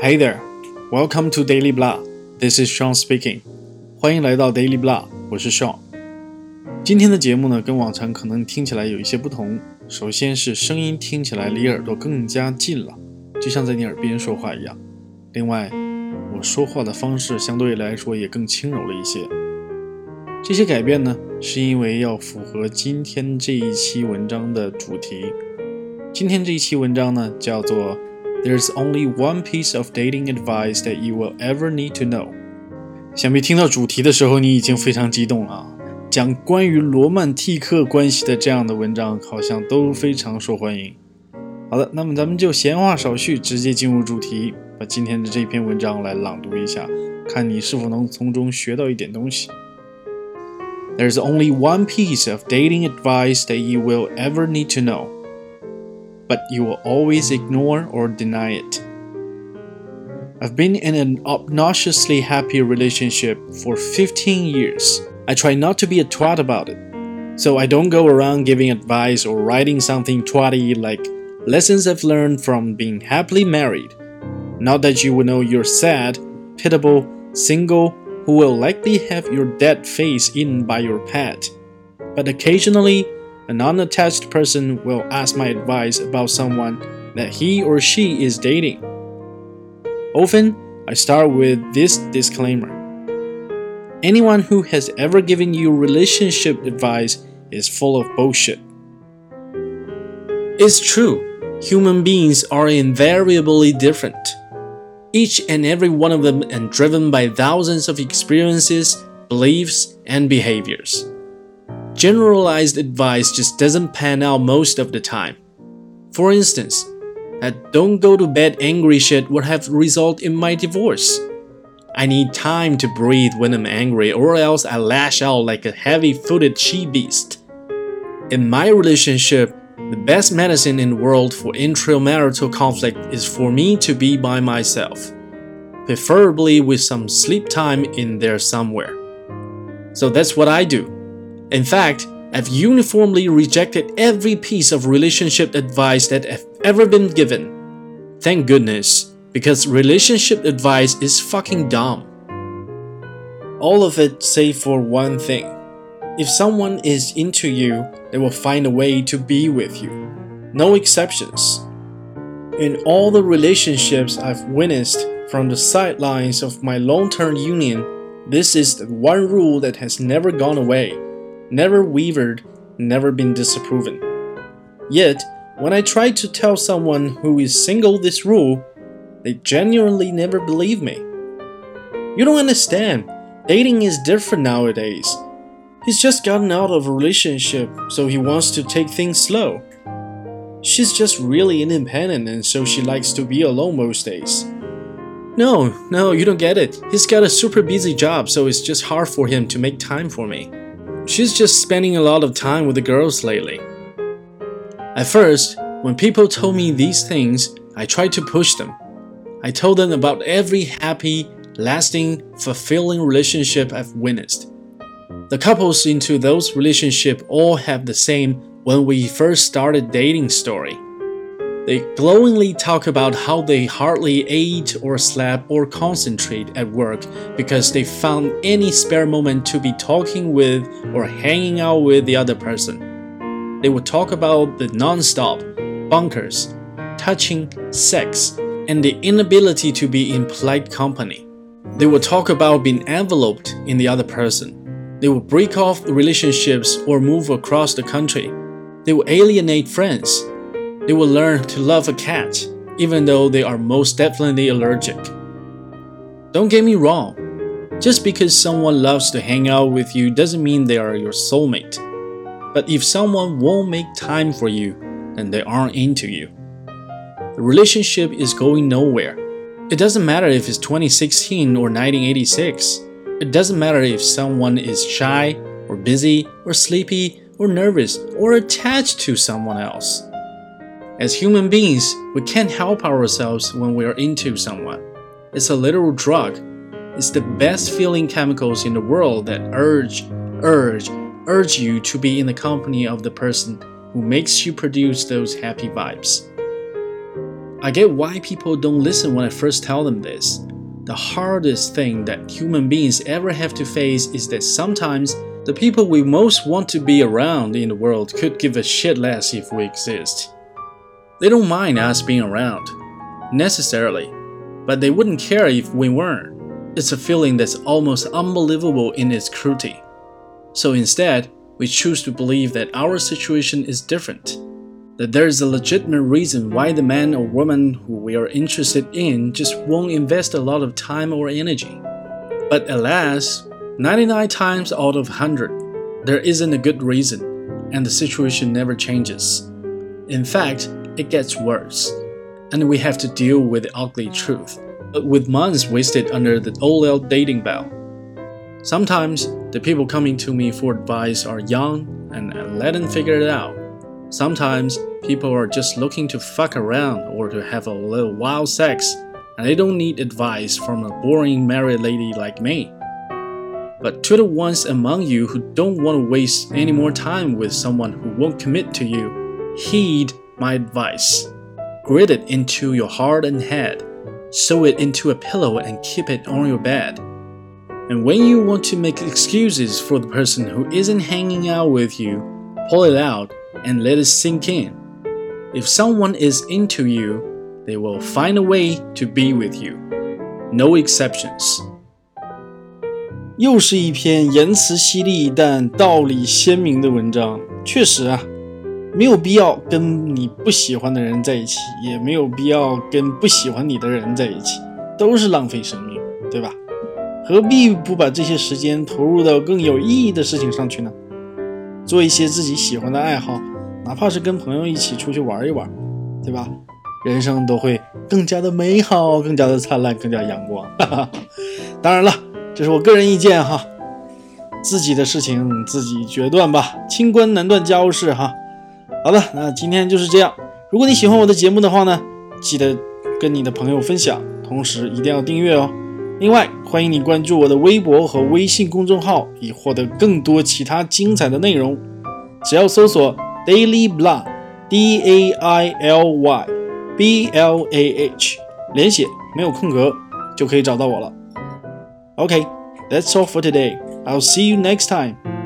Hey there, welcome to Daily Blah. This is Sean speaking. 欢迎来到 Daily Blah，我是 Sean。今天的节目呢，跟往常可能听起来有一些不同。首先是声音听起来离耳朵更加近了，就像在你耳边说话一样。另外，我说话的方式相对来说也更轻柔了一些。这些改变呢，是因为要符合今天这一期文章的主题。今天这一期文章呢，叫做 "There's only one piece of dating advice that you will ever need to know"。想必听到主题的时候，你已经非常激动了！讲关于罗曼蒂克关系的这样的文章，好像都非常受欢迎。好的，那么咱们就闲话少叙，直接进入主题，把今天的这篇文章来朗读一下，看你是否能从中学到一点东西。There's only one piece of dating advice that you will ever need to know but you will always ignore or deny it. I've been in an obnoxiously happy relationship for 15 years. I try not to be a twat about it. So I don't go around giving advice or writing something twatty like lessons I've learned from being happily married. Not that you will know you're sad, pitiable, single, who will likely have your dead face eaten by your pet. But occasionally, a non attached person will ask my advice about someone that he or she is dating. Often, I start with this disclaimer Anyone who has ever given you relationship advice is full of bullshit. It's true, human beings are invariably different. Each and every one of them and driven by thousands of experiences, beliefs, and behaviors generalized advice just doesn't pan out most of the time. For instance, that don't go to bed angry shit would have resulted in my divorce. I need time to breathe when I'm angry, or else I lash out like a heavy footed she beast. In my relationship, the best medicine in the world for intramarital conflict is for me to be by myself, preferably with some sleep time in there somewhere. So that's what I do. In fact, I've uniformly rejected every piece of relationship advice that I've ever been given. Thank goodness, because relationship advice is fucking dumb. All of it save for one thing. If someone is into you, they will find a way to be with you. No exceptions. In all the relationships I've witnessed from the sidelines of my long term union, this is the one rule that has never gone away never wavered, never been disproven. Yet, when I try to tell someone who is single this rule, they genuinely never believe me. You don't understand. Dating is different nowadays. He's just gotten out of a relationship, so he wants to take things slow. She's just really independent, and so she likes to be alone most days. No, no, you don't get it. He's got a super busy job, so it's just hard for him to make time for me. She's just spending a lot of time with the girls lately. At first, when people told me these things, I tried to push them. I told them about every happy, lasting, fulfilling relationship I've witnessed. The couples into those relationships all have the same when we first started dating story. They glowingly talk about how they hardly ate or slept or concentrate at work because they found any spare moment to be talking with or hanging out with the other person. They would talk about the non-stop, bunkers, touching, sex, and the inability to be in polite company. They would talk about being enveloped in the other person. They would break off relationships or move across the country. They would alienate friends they will learn to love a cat, even though they are most definitely allergic. Don't get me wrong, just because someone loves to hang out with you doesn't mean they are your soulmate. But if someone won't make time for you, then they aren't into you. The relationship is going nowhere. It doesn't matter if it's 2016 or 1986. It doesn't matter if someone is shy, or busy, or sleepy, or nervous, or attached to someone else. As human beings, we can't help ourselves when we are into someone. It's a literal drug. It's the best feeling chemicals in the world that urge, urge, urge you to be in the company of the person who makes you produce those happy vibes. I get why people don't listen when I first tell them this. The hardest thing that human beings ever have to face is that sometimes the people we most want to be around in the world could give a shit less if we exist. They don't mind us being around, necessarily, but they wouldn't care if we weren't. It's a feeling that's almost unbelievable in its cruelty. So instead, we choose to believe that our situation is different that there is a legitimate reason why the man or woman who we are interested in just won't invest a lot of time or energy. But alas, 99 times out of 100, there isn't a good reason, and the situation never changes. In fact, it gets worse, and we have to deal with the ugly truth, with months wasted under the old dating bell. Sometimes the people coming to me for advice are young and let them figure it out. Sometimes people are just looking to fuck around or to have a little wild sex, and they don't need advice from a boring married lady like me. But to the ones among you who don't want to waste any more time with someone who won't commit to you, heed my advice. Grit it into your heart and head, sew it into a pillow and keep it on your bed. And when you want to make excuses for the person who isn't hanging out with you, pull it out and let it sink in. If someone is into you, they will find a way to be with you. No exceptions. 又是一篇言辞犀利但道理鲜明的文章。确实啊， 没有必要跟你不喜欢的人在一起，也没有必要跟不喜欢你的人在一起，都是浪费生命，对吧？何必不把这些时间投入到更有意义的事情上去呢？做一些自己喜欢的爱好，哪怕是跟朋友一起出去玩一玩，对吧？人生都会更加的美好，更加的灿烂，更加阳光。哈哈。当然了，这是我个人意见哈，自己的事情自己决断吧，清官难断家务事哈。好的，那今天就是这样。如果你喜欢我的节目的话呢，记得跟你的朋友分享，同时一定要订阅哦。另外，欢迎你关注我的微博和微信公众号，以获得更多其他精彩的内容。只要搜索 Daily Blah，D A I L Y B L A H，连写没有空格，就可以找到我了。OK，that's all for today. I'll see you next time.